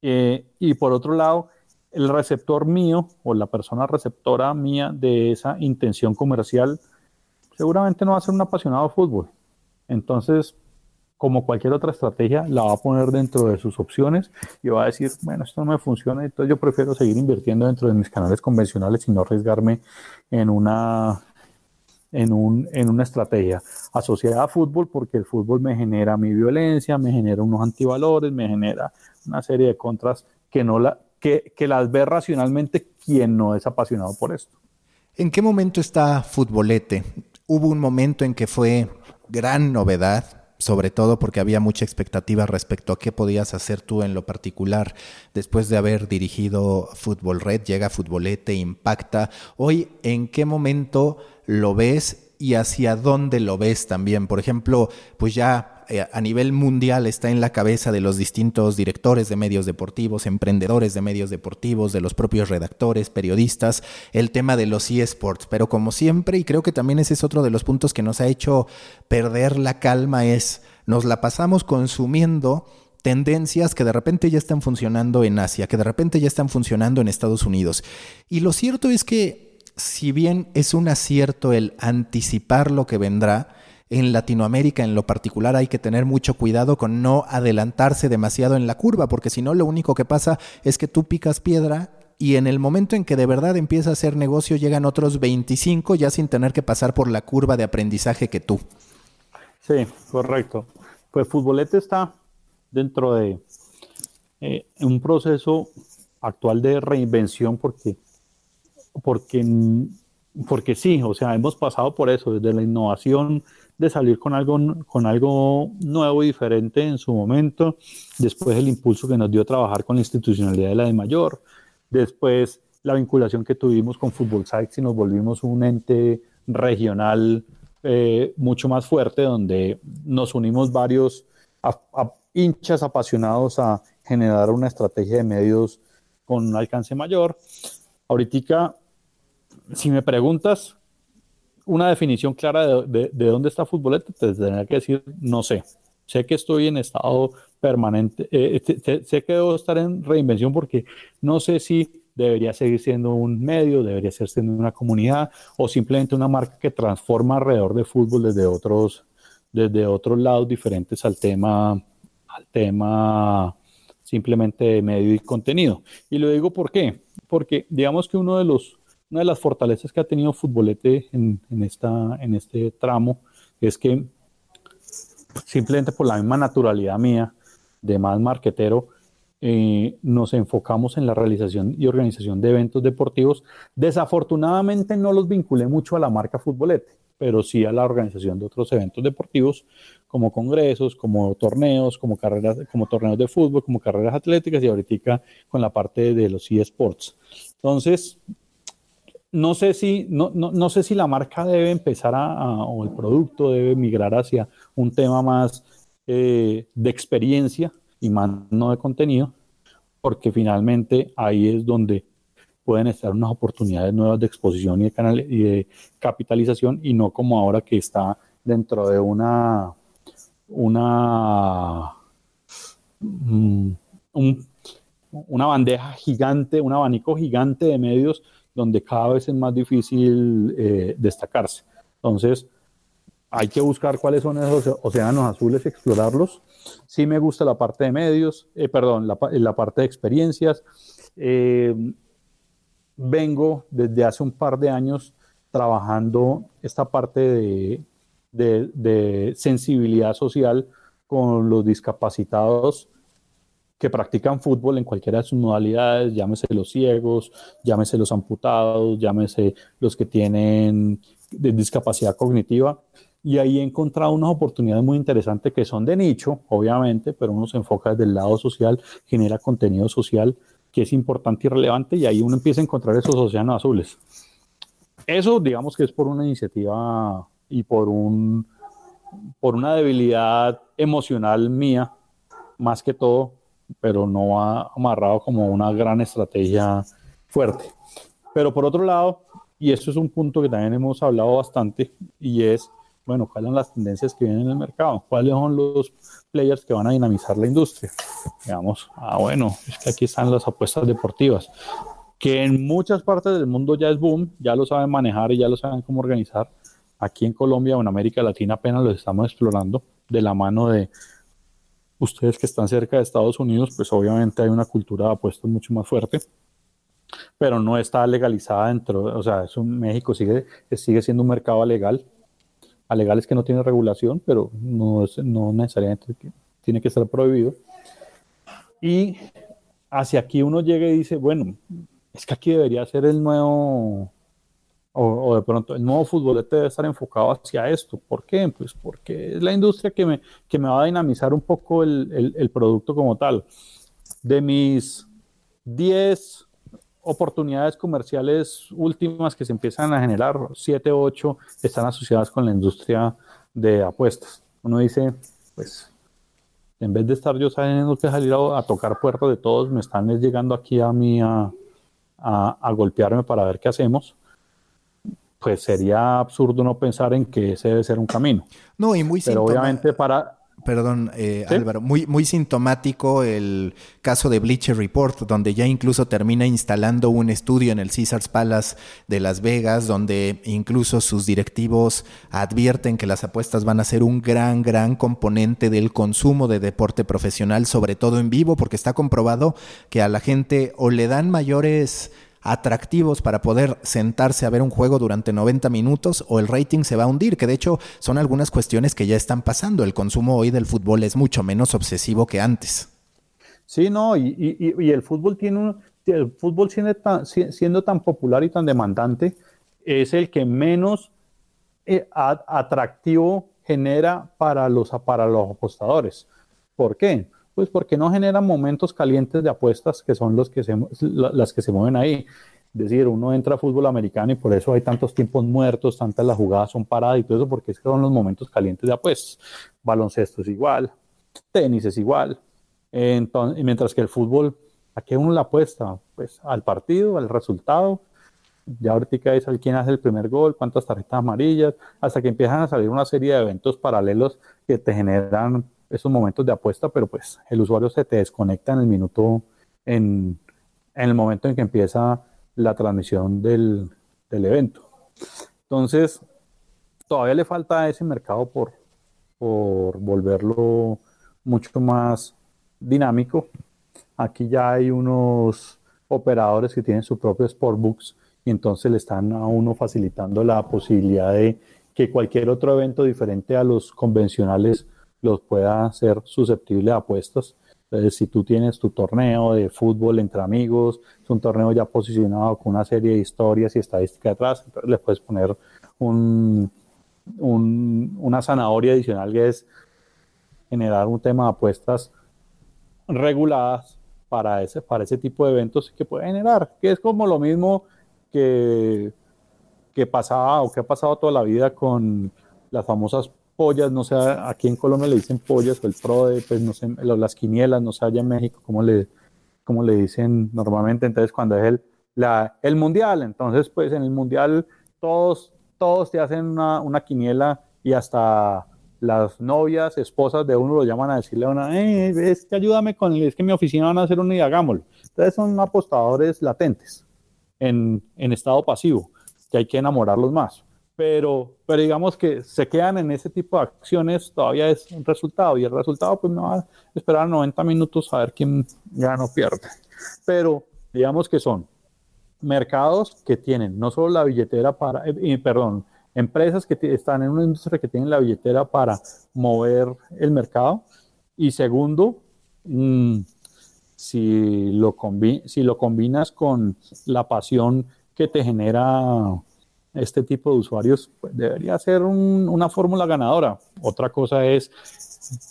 Eh, y por otro lado, el receptor mío o la persona receptora mía de esa intención comercial seguramente no va a ser un apasionado de fútbol. Entonces, como cualquier otra estrategia, la va a poner dentro de sus opciones y va a decir, bueno, esto no me funciona, entonces yo prefiero seguir invirtiendo dentro de mis canales convencionales y no arriesgarme en una en, un, en una estrategia asociada a fútbol porque el fútbol me genera mi violencia, me genera unos antivalores, me genera una serie de contras que, no la, que, que las ve racionalmente quien no es apasionado por esto. ¿En qué momento está Futbolete? Hubo un momento en que fue gran novedad, sobre todo porque había mucha expectativa respecto a qué podías hacer tú en lo particular. Después de haber dirigido Fútbol Red, llega Futbolete, impacta. Hoy, ¿en qué momento lo ves y hacia dónde lo ves también? Por ejemplo, pues ya a nivel mundial está en la cabeza de los distintos directores de medios deportivos, emprendedores de medios deportivos, de los propios redactores, periodistas, el tema de los eSports. Pero como siempre, y creo que también ese es otro de los puntos que nos ha hecho perder la calma, es nos la pasamos consumiendo tendencias que de repente ya están funcionando en Asia, que de repente ya están funcionando en Estados Unidos. Y lo cierto es que si bien es un acierto el anticipar lo que vendrá, en Latinoamérica en lo particular hay que tener mucho cuidado con no adelantarse demasiado en la curva, porque si no lo único que pasa es que tú picas piedra y en el momento en que de verdad empieza a hacer negocio llegan otros 25 ya sin tener que pasar por la curva de aprendizaje que tú. Sí, correcto. Pues Futbolete está dentro de eh, un proceso actual de reinvención porque, porque, porque sí, o sea, hemos pasado por eso, desde la innovación de salir con algo, con algo nuevo y diferente en su momento, después el impulso que nos dio a trabajar con la institucionalidad de la de mayor, después la vinculación que tuvimos con Fútbol Sites y nos volvimos un ente regional eh, mucho más fuerte, donde nos unimos varios hinchas apasionados a generar una estrategia de medios con un alcance mayor. Ahorita, si me preguntas, una definición clara de, dónde está Futbolete, te tendría que decir, no sé. Sé que estoy en estado permanente, eh, sé que debo estar en reinvención porque no sé si debería seguir siendo un medio, debería ser siendo una comunidad o simplemente una marca que transforma alrededor de fútbol desde otros, desde otros lados diferentes al tema, al tema simplemente de medio y contenido. Y lo digo por qué, porque digamos que uno de los una de las fortalezas que ha tenido Futbolete en, esta, en este tramo es que simplemente por la misma naturalidad mía de más marquetero, eh, nos enfocamos en la realización y organización de eventos deportivos. Desafortunadamente no los vinculé mucho a la marca Futbolete, pero sí a la organización de otros eventos deportivos como congresos, como torneos, como carreras, como torneos de fútbol, como carreras atléticas y ahorita con la parte de los eSports. Entonces, no sé si, no, no, sé si la marca debe empezar a, o el producto debe migrar hacia un tema más eh, de experiencia y más no de contenido, porque finalmente ahí es donde pueden estar unas oportunidades nuevas de exposición y de, canal, y de capitalización y no como ahora que está dentro de una, una, mm, una bandeja gigante, un abanico gigante de medios donde cada vez es más difícil eh, destacarse. Entonces, hay que buscar cuáles son esos océanos azules explorarlos. Sí me gusta la parte de medios, eh, perdón, la, parte de experiencias. Eh, vengo desde hace un par de años trabajando esta parte de, sensibilidad social con los discapacitados que practican fútbol en cualquiera de sus modalidades, llámese los ciegos, llámese los amputados, llámese los que tienen discapacidad cognitiva. Y ahí he encontrado unas oportunidades muy interesantes que son de nicho, obviamente, pero uno se enfoca desde el lado social, genera contenido social que es importante y relevante y ahí uno empieza a encontrar esos océanos azules. Eso, digamos que es por una iniciativa y por, un, por una debilidad emocional mía, más que todo, pero no ha amarrado como una gran estrategia fuerte. Pero por otro lado, y esto es un punto que también hemos hablado bastante, y es, bueno, cuáles son las tendencias que vienen en el mercado, cuáles son los players que van a dinamizar la industria. Digamos, ah, bueno, es que aquí están las apuestas deportivas, que en muchas partes del mundo ya es boom, ya lo saben manejar y ya lo saben cómo organizar. Aquí en Colombia o en América Latina apenas lo estamos explorando de la mano de ustedes que están cerca de Estados Unidos, pues obviamente hay una cultura de apuestas mucho más fuerte, pero no está legalizada dentro, o sea, es un, México sigue, sigue siendo un mercado legal. A legal es que no tiene regulación, pero no, es, no necesariamente tiene que estar prohibido. Y hacia aquí uno llega y dice, bueno, es que aquí debería ser el nuevo o, de pronto el nuevo futbolete debe estar enfocado hacia esto. ¿Por qué? Pues porque es la industria que me, que me va a dinamizar un poco el, el, producto como tal. De mis 10 oportunidades comerciales últimas que se empiezan a generar, 7, 8 están asociadas con la industria de apuestas. Uno dice, pues, en vez de estar yo sabiendo que salir a, tocar puertas de todos, me están llegando aquí a mí a, a golpearme para ver qué hacemos pues sería absurdo no pensar en que ese debe ser un camino. No, y muy Pero obviamente para... Perdón, eh, Álvaro, muy, muy sintomático el caso de Bleacher Report, donde ya incluso termina instalando un estudio en el Caesars Palace de Las Vegas, donde incluso sus directivos advierten que las apuestas van a ser un gran, gran componente del consumo de deporte profesional, sobre todo en vivo, porque está comprobado que a la gente o le dan mayores atractivos para poder sentarse a ver un juego durante 90 minutos o el rating se va a hundir, que de hecho son algunas cuestiones que ya están pasando. El consumo hoy del fútbol es mucho menos obsesivo que antes. Sí, no, y, el fútbol tiene un, el fútbol siendo tan, siendo tan popular y tan demandante, es el que menos eh, atractivo genera para los, para los apostadores. ¿Por qué? Pues porque no generan momentos calientes de apuestas que son los que se, las que se mueven ahí. Es decir, uno entra a fútbol americano y por eso hay tantos tiempos muertos, tantas las jugadas son paradas y todo eso, porque es que son los momentos calientes de apuestas. Baloncesto es igual, tenis es igual. Entonces, mientras que el fútbol, ¿a qué uno la apuesta? Pues al partido, al resultado. Ya ahorita es al quién hace el primer gol, cuántas tarjetas amarillas, hasta que empiezan a salir una serie de eventos paralelos que te generan esos momentos de apuesta, pero pues el usuario se te desconecta en el minuto, en, el momento en que empieza la transmisión del, evento. Entonces, todavía le falta a ese mercado por, por volverlo mucho más dinámico. Aquí ya hay unos operadores que tienen su propio sportbooks y entonces le están a uno facilitando la posibilidad de que cualquier otro evento diferente a los convencionales los pueda ser susceptible a apuestas. Entonces, si tú tienes tu torneo de fútbol entre amigos, es un torneo ya posicionado con una serie de historias y estadísticas atrás, entonces le puedes poner un, una zanahoria adicional que es generar un tema de apuestas reguladas para ese, para ese tipo de eventos que puede generar, que es como lo mismo que, que pasaba o que ha pasado toda la vida con las famosas pollas, no sé, aquí en Colombia le dicen pollas o el PRODE, pues no sé, las quinielas, no sé allá en México cómo le, cómo le dicen normalmente, entonces cuando es el, la, el mundial, entonces pues en el mundial todos, todos te hacen una, una quiniela y hasta las novias, esposas de uno lo llaman a decirle a una, eh, es que ayúdame con, es que mi oficina van a hacer uno y. Entonces son apostadores latentes en, en estado pasivo, que hay que enamorarlos más pero, pero digamos que se quedan en ese tipo de acciones, todavía es un resultado y el resultado pues no va a esperar 90 minutos a ver quién gana o pierde. Pero digamos que son mercados que tienen no solo la billetera para, eh, perdón, empresas que están en una industria que tienen la billetera para mover el mercado y segundo, mm, si, lo si lo combinas con la pasión que te genera este tipo de usuarios, pues, debería ser una fórmula ganadora. Otra cosa es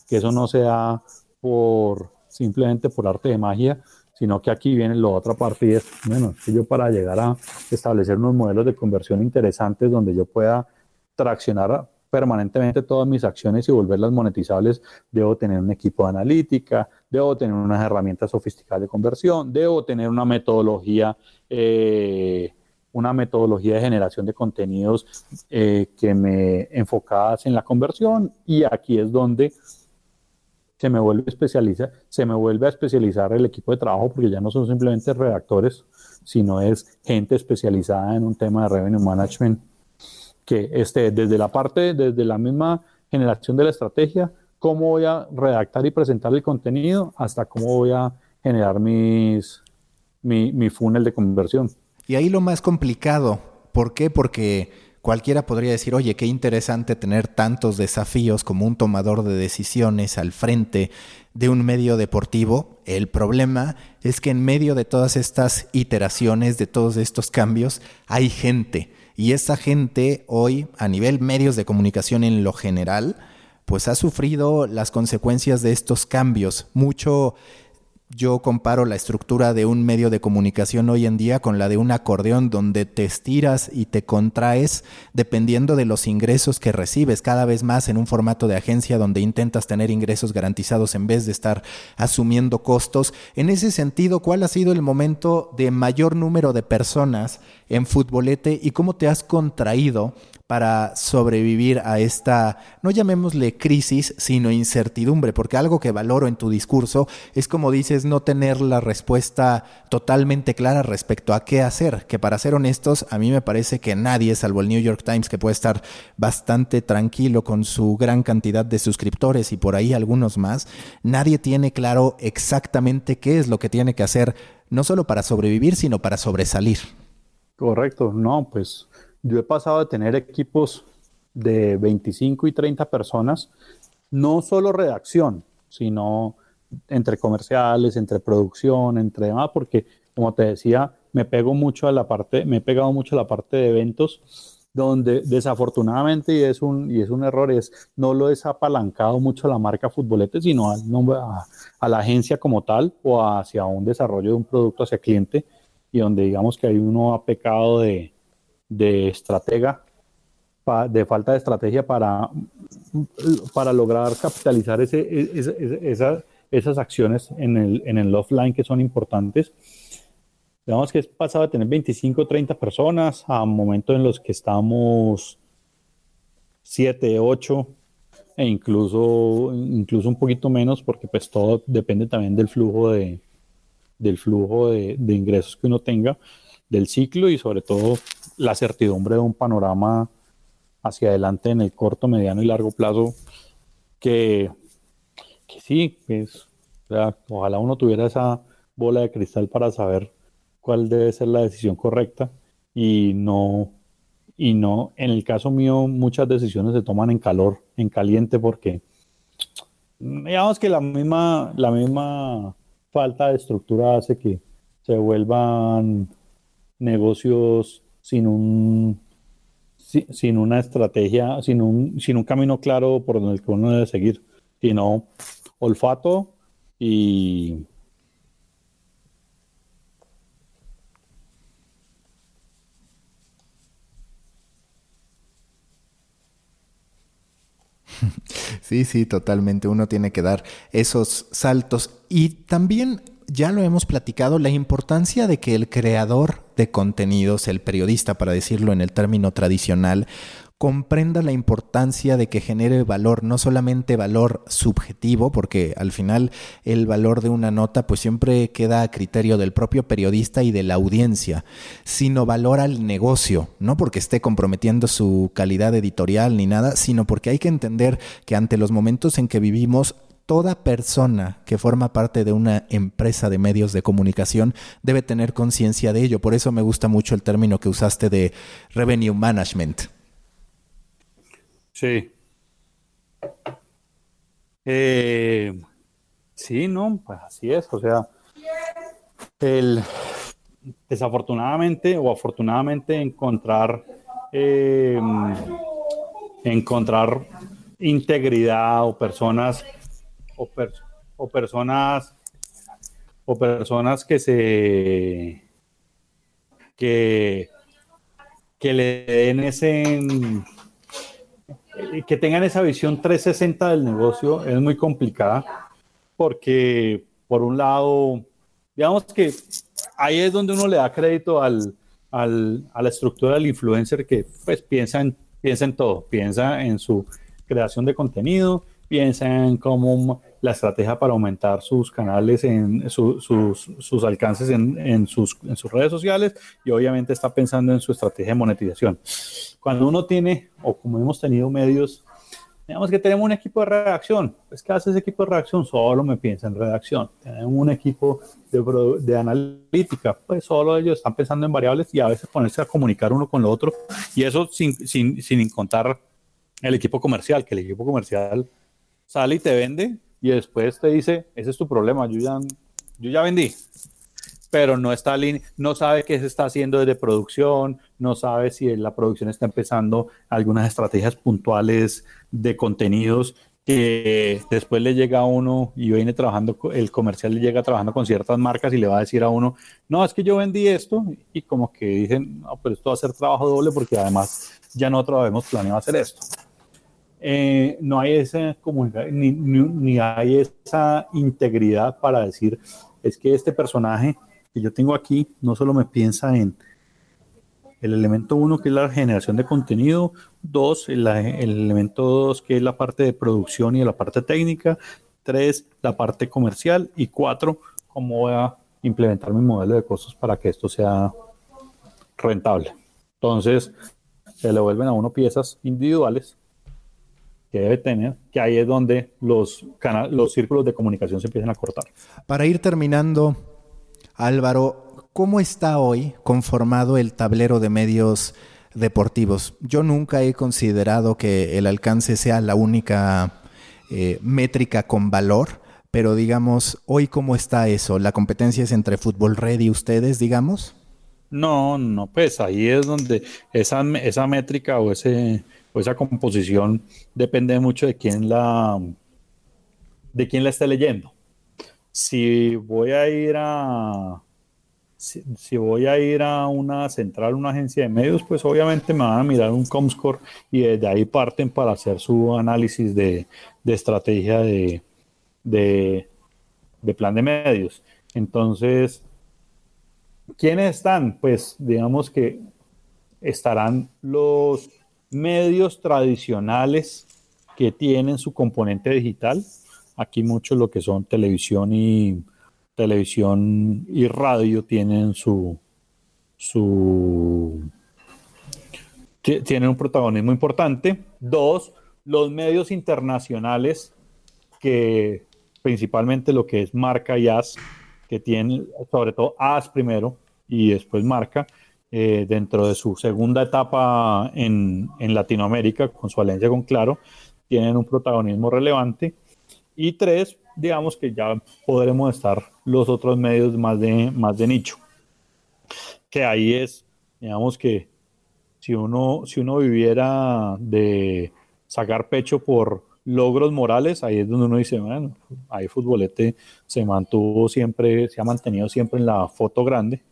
que eso no sea por simplemente por arte de magia, sino que aquí viene la otra parte y es, bueno, yo para llegar a establecer unos modelos de conversión interesantes donde yo pueda traccionar permanentemente todas mis acciones y volverlas monetizables, debo tener un equipo de analítica, debo tener unas herramientas sofisticadas de conversión, debo tener una metodología eh, una metodología de generación de contenidos eh, que me enfocadas en la conversión y aquí es donde se me vuelve especializa, se me vuelve a especializar el equipo de trabajo porque ya no son simplemente redactores, sino es gente especializada en un tema de revenue management que esté desde la parte, desde la misma generación de la estrategia, cómo voy a redactar y presentar el contenido, hasta cómo voy a generar mis, mi, mi funnel de conversión. Y ahí lo más complicado, ¿por qué? Porque cualquiera podría decir, oye, qué interesante tener tantos desafíos como un tomador de decisiones al frente de un medio deportivo. El problema es que en medio de todas estas iteraciones, de todos estos cambios, hay gente. Y esa gente hoy, a nivel medios de comunicación en lo general, pues ha sufrido las consecuencias de estos cambios. Mucho yo comparo la estructura de un medio de comunicación hoy en día con la de un acordeón donde te estiras y te contraes dependiendo de los ingresos que recibes, cada vez más en un formato de agencia donde intentas tener ingresos garantizados en vez de estar asumiendo costos. En ese sentido, ¿cuál ha sido el momento de mayor número de personas en futbolete y cómo te has contraído para sobrevivir a esta, no llamémosle crisis, sino incertidumbre, porque algo que valoro en tu discurso es como dices, no tener la respuesta totalmente clara respecto a qué hacer, que para ser honestos, a mí me parece que nadie, salvo el New York Times, que puede estar bastante tranquilo con su gran cantidad de suscriptores y por ahí algunos más, nadie tiene claro exactamente qué es lo que tiene que hacer, no solo para sobrevivir, sino para sobresalir. Correcto, no, pues yo he pasado de tener equipos de 25 y 30 personas, no solo redacción, sino entre comerciales, entre producción, entre demás, porque como te decía, me pego mucho a la parte, me he pegado mucho a la parte de eventos, donde desafortunadamente, y es un, y es un error, es no lo es apalancado mucho la marca Futbolete, sino a, a la agencia como tal o hacia un desarrollo de un producto hacia cliente, y donde digamos que hay uno ha pecado de, de estratega, de falta de estrategia para, para lograr capitalizar ese, ese, esas acciones en el, en el offline que son importantes. Digamos que es pasado de tener 25 o 30 personas a momentos en los que estamos 7, 8 e incluso, incluso un poquito menos porque pues todo depende también del flujo de, del flujo de, de ingresos que uno tenga, del ciclo y sobre todo la certidumbre de un panorama hacia adelante en el corto, mediano y largo plazo que, que sí, es, ojalá uno tuviera esa bola de cristal para saber cuál debe ser la decisión correcta y no y no en el caso mío muchas decisiones se toman en calor, en caliente porque digamos que la misma la misma falta de estructura hace que se vuelvan negocios sin un sin una estrategia, sin un, sin un camino claro por donde uno debe seguir, sino olfato y Sí, sí, totalmente. Uno tiene que dar esos saltos. Y también, ya lo hemos platicado, la importancia de que el creador de contenidos, el periodista, para decirlo en el término tradicional, comprenda la importancia de que genere valor, no solamente valor subjetivo, porque al final el valor de una nota pues siempre queda a criterio del propio periodista y de la audiencia, sino valor al negocio, no porque esté comprometiendo su calidad editorial ni nada, sino porque hay que entender que ante los momentos en que vivimos toda persona que forma parte de una empresa de medios de comunicación debe tener conciencia de ello. Por eso me gusta mucho el término que usaste de revenue management. Sí. Eh, sí, no, pues así es. O sea, el, desafortunadamente o afortunadamente encontrar eh, encontrar integridad o personas o, personas o personas que se que que le den ese que tengan esa visión 360 del negocio es muy complicada porque, por un lado, digamos que ahí es donde uno le da crédito al, al, a la estructura del influencer que pues piensa en, piensa en todo, piensa en su creación de contenido, piensa en cómo la estrategia para aumentar sus canales, en sus, sus, alcances en, en, sus, en sus redes sociales y obviamente está pensando en su estrategia de monetización. Cuando uno tiene, o como hemos tenido medios, digamos que tenemos un equipo de redacción, pues ¿qué hace ese equipo de redacción? Solo me piensa en redacción. Tenemos un equipo de, de analítica, pues solo ellos están pensando en variables y a veces ponerse a comunicar uno con lo otro y eso sin, sin, sin contar el equipo comercial, que el equipo comercial sale y te vende y después te dice, ese es tu problema, yo ya, yo ya vendí, pero no, está no sabe qué se está haciendo desde producción, no sabe si la producción está empezando algunas estrategias puntuales de contenidos que después le llega a uno y viene trabajando, el comercial le llega trabajando con ciertas marcas y le va a decir a uno, no, es que yo vendí esto y como que dicen, no, pero esto va a ser trabajo doble porque además ya nosotros habíamos planeado hacer esto. Eh, no hay esa ni, ni, hay esa integridad para decir, es que este personaje que yo tengo aquí no solo me piensa en el elemento uno, que es la generación de contenido, dos, el, elemento dos, que es la parte de producción y la parte técnica, tres, la parte comercial y cuatro, cómo voy a implementar mi modelo de costos para que esto sea rentable. Entonces, se le vuelven a uno piezas individuales debe tener, que ahí es donde los, los círculos de comunicación se empiezan a cortar. Para ir terminando, Álvaro, ¿cómo está hoy conformado el tablero de medios deportivos? Yo nunca he considerado que el alcance sea la única eh, métrica con valor, pero digamos, hoy cómo está eso? ¿La competencia es entre Fútbol Red y ustedes, digamos? No, no, pues ahí es donde esa, esa métrica o ese esa composición depende mucho de quién la, de quién la esté leyendo. Si voy a ir a, si, voy a ir a una central, una agencia de medios, pues obviamente me van a mirar un Comscore y desde ahí parten para hacer su análisis de, estrategia de, de, de, plan de medios. Entonces, ¿quiénes están? Pues digamos que estarán los medios tradicionales que tienen su componente digital. Aquí mucho lo que son televisión y televisión y radio tienen su su tienen un protagonismo importante. Dos, los medios internacionales que principalmente lo que es marca y AS, que tienen sobre todo AS primero y después marca, eh, dentro de su segunda etapa en, en, Latinoamérica, con su alianza con Claro, tienen un protagonismo relevante. Y tres, digamos que ya podremos estar los otros medios más de, más de nicho. Que ahí es, digamos que si uno, si uno viviera de sacar pecho por logros morales, ahí es donde uno dice, bueno, ahí Futbolete se mantuvo siempre, se ha mantenido siempre en la foto grande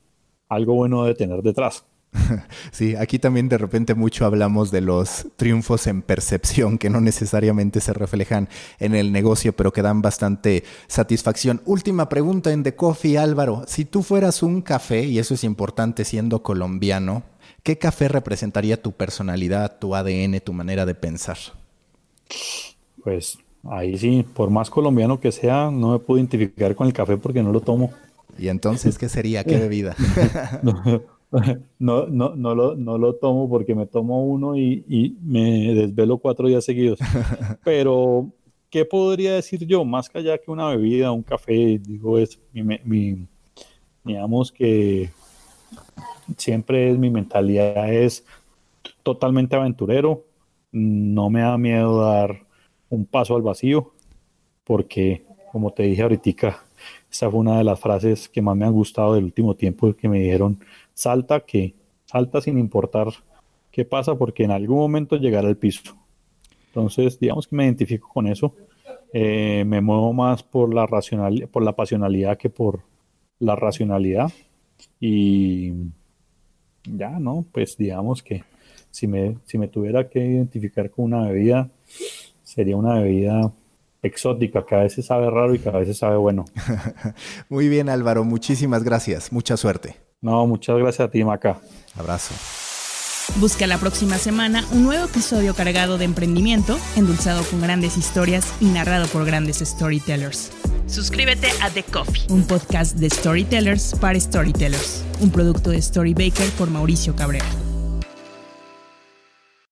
algo bueno de tener detrás. Sí, aquí también de repente mucho hablamos de los triunfos en percepción que no necesariamente se reflejan en el negocio, pero que dan bastante satisfacción. Última pregunta en The Coffee, Álvaro. Si tú fueras un café, y eso es importante siendo colombiano, ¿qué café representaría tu personalidad, tu ADN, tu manera de pensar? Pues ahí sí, por más colombiano que sea, no me puedo identificar con el café porque no lo tomo. ¿Y entonces qué sería? ¿Qué bebida? no, no, no, lo, no lo tomo porque me tomo uno y, me desvelo cuatro días seguidos. Pero, ¿qué podría decir yo? Más que allá que una bebida, un café, digo, es mi, digamos que siempre es mi mentalidad es totalmente aventurero, no me da miedo dar un paso al vacío, porque como te dije ahorita, esa fue una de las frases que más me han gustado del último tiempo que me dijeron, salta que salta sin importar qué pasa porque en algún momento llegará al piso. Entonces, digamos que me identifico con eso. Eh, me muevo más por la racional, por la pasionalidad que por la racionalidad. Y ya, ¿no? Pues digamos que si me, si me tuviera que identificar con una bebida, sería una bebida exótica, que a veces sabe raro y que a veces sabe bueno. Muy bien, Álvaro, muchísimas gracias. Mucha suerte. No, muchas gracias a ti, Maca. Abrazo. Busca la próxima semana un nuevo episodio cargado de emprendimiento, endulzado con grandes historias y narrado por grandes storytellers. Suscríbete a The Coffee, un podcast de storytellers para storytellers, un producto de Storybaker por Mauricio Cabrera.